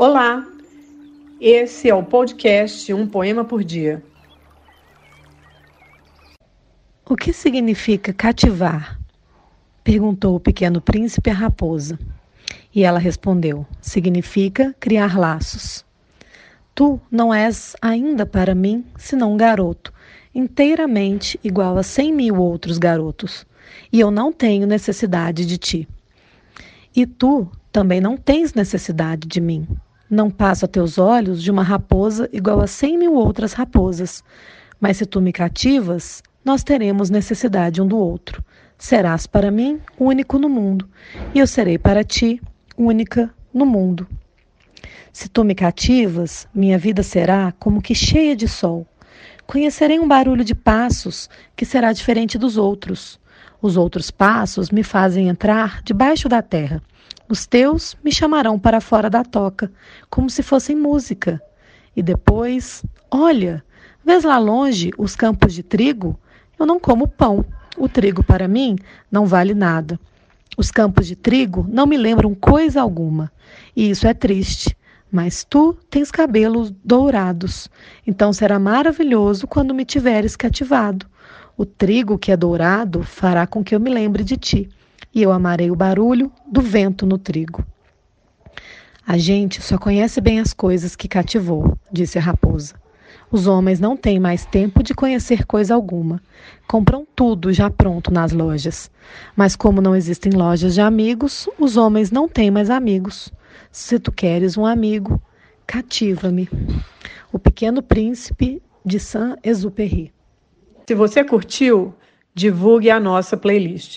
Olá, esse é o podcast Um Poema por Dia. O que significa cativar? Perguntou o pequeno príncipe à raposa. E ela respondeu: Significa criar laços. Tu não és ainda para mim senão um garoto, inteiramente igual a cem mil outros garotos, e eu não tenho necessidade de ti. E tu também não tens necessidade de mim. Não passo a teus olhos de uma raposa igual a cem mil outras raposas. Mas se tu me cativas, nós teremos necessidade um do outro. Serás para mim único no mundo, e eu serei para ti única no mundo. Se tu me cativas, minha vida será como que cheia de sol. Conhecerei um barulho de passos que será diferente dos outros. Os outros passos me fazem entrar debaixo da terra. Os teus me chamarão para fora da toca, como se fossem música. E depois, olha, vês lá longe os campos de trigo? Eu não como pão. O trigo para mim não vale nada. Os campos de trigo não me lembram coisa alguma. E isso é triste. Mas tu tens cabelos dourados. Então será maravilhoso quando me tiveres cativado. O trigo que é dourado fará com que eu me lembre de ti e eu amarei o barulho do vento no trigo. A gente só conhece bem as coisas que cativou, disse a raposa. Os homens não têm mais tempo de conhecer coisa alguma. Compram tudo já pronto nas lojas. Mas como não existem lojas de amigos, os homens não têm mais amigos. Se tu queres um amigo, cativa-me. O Pequeno Príncipe de Saint-Exupéry. Se você curtiu, divulgue a nossa playlist.